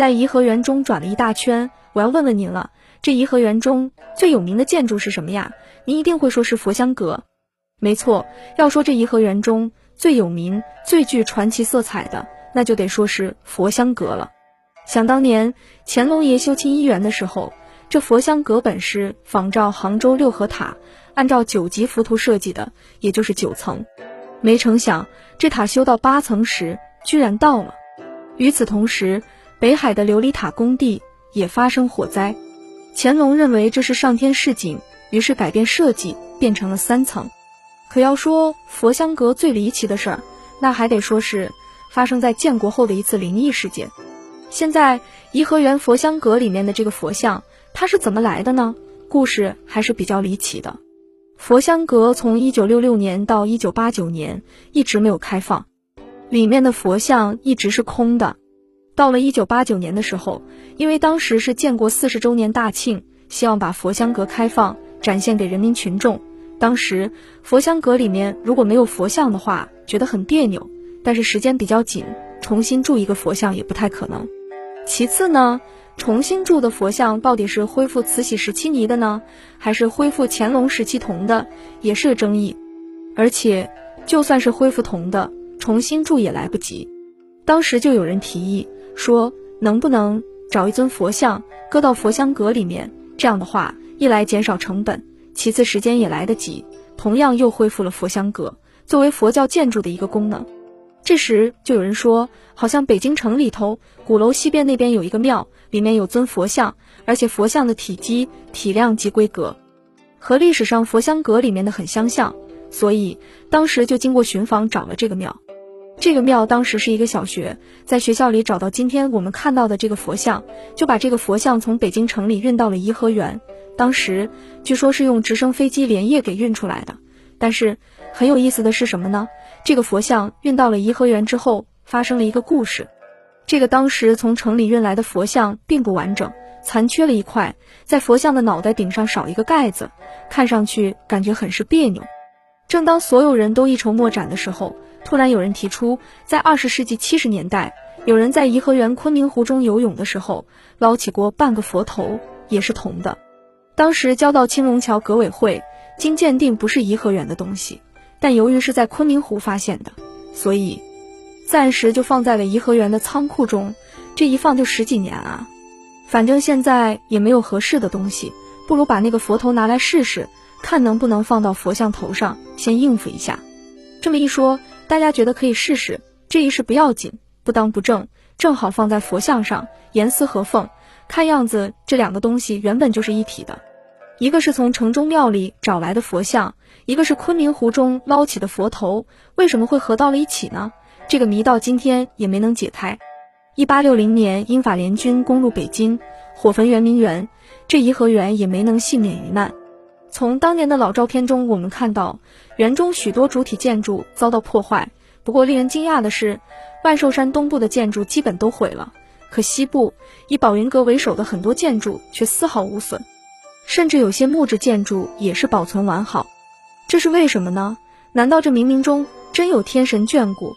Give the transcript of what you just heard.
在颐和园中转了一大圈，我要问问您了，这颐和园中最有名的建筑是什么呀？您一定会说是佛香阁。没错，要说这颐和园中最有名、最具传奇色彩的，那就得说是佛香阁了。想当年乾隆爷修清漪园的时候，这佛香阁本是仿照杭州六合塔，按照九级浮屠设计的，也就是九层。没成想，这塔修到八层时，居然倒了。与此同时，北海的琉璃塔工地也发生火灾。乾隆认为这是上天示警，于是改变设计，变成了三层。可要说佛香阁最离奇的事儿，那还得说是发生在建国后的一次灵异事件。现在颐和园佛香阁里面的这个佛像，它是怎么来的呢？故事还是比较离奇的。佛香阁从一九六六年到一九八九年一直没有开放，里面的佛像一直是空的。到了一九八九年的时候，因为当时是建国四十周年大庆，希望把佛香阁开放，展现给人民群众。当时佛香阁里面如果没有佛像的话，觉得很别扭。但是时间比较紧，重新铸一个佛像也不太可能。其次呢？重新铸的佛像到底是恢复慈禧时期泥的呢，还是恢复乾隆时期铜的，也是个争议。而且，就算是恢复铜的，重新铸也来不及。当时就有人提议说，能不能找一尊佛像搁到佛香阁里面？这样的话，一来减少成本，其次时间也来得及，同样又恢复了佛香阁作为佛教建筑的一个功能。这时就有人说，好像北京城里头鼓楼西边那边有一个庙，里面有尊佛像，而且佛像的体积、体量及规格和历史上佛香阁里面的很相像，所以当时就经过寻访找了这个庙。这个庙当时是一个小学，在学校里找到今天我们看到的这个佛像，就把这个佛像从北京城里运到了颐和园。当时据说是用直升飞机连夜给运出来的。但是很有意思的是什么呢？这个佛像运到了颐和园之后，发生了一个故事。这个当时从城里运来的佛像并不完整，残缺了一块，在佛像的脑袋顶上少一个盖子，看上去感觉很是别扭。正当所有人都一筹莫展的时候，突然有人提出，在二十世纪七十年代，有人在颐和园昆明湖中游泳的时候，捞起过半个佛头，也是铜的。当时交到青龙桥革委会。经鉴定不是颐和园的东西，但由于是在昆明湖发现的，所以暂时就放在了颐和园的仓库中。这一放就十几年啊！反正现在也没有合适的东西，不如把那个佛头拿来试试，看能不能放到佛像头上，先应付一下。这么一说，大家觉得可以试试。这一试不要紧，不当不正，正好放在佛像上，严丝合缝。看样子这两个东西原本就是一体的。一个是从城中庙里找来的佛像，一个是昆明湖中捞起的佛头，为什么会合到了一起呢？这个谜到今天也没能解开。一八六零年，英法联军攻入北京，火焚圆明园，这颐和园也没能幸免于难。从当年的老照片中，我们看到园中许多主体建筑遭到破坏，不过令人惊讶的是，万寿山东部的建筑基本都毁了，可西部以宝云阁为首的很多建筑却丝毫无损。甚至有些木质建筑也是保存完好，这是为什么呢？难道这冥冥中真有天神眷顾，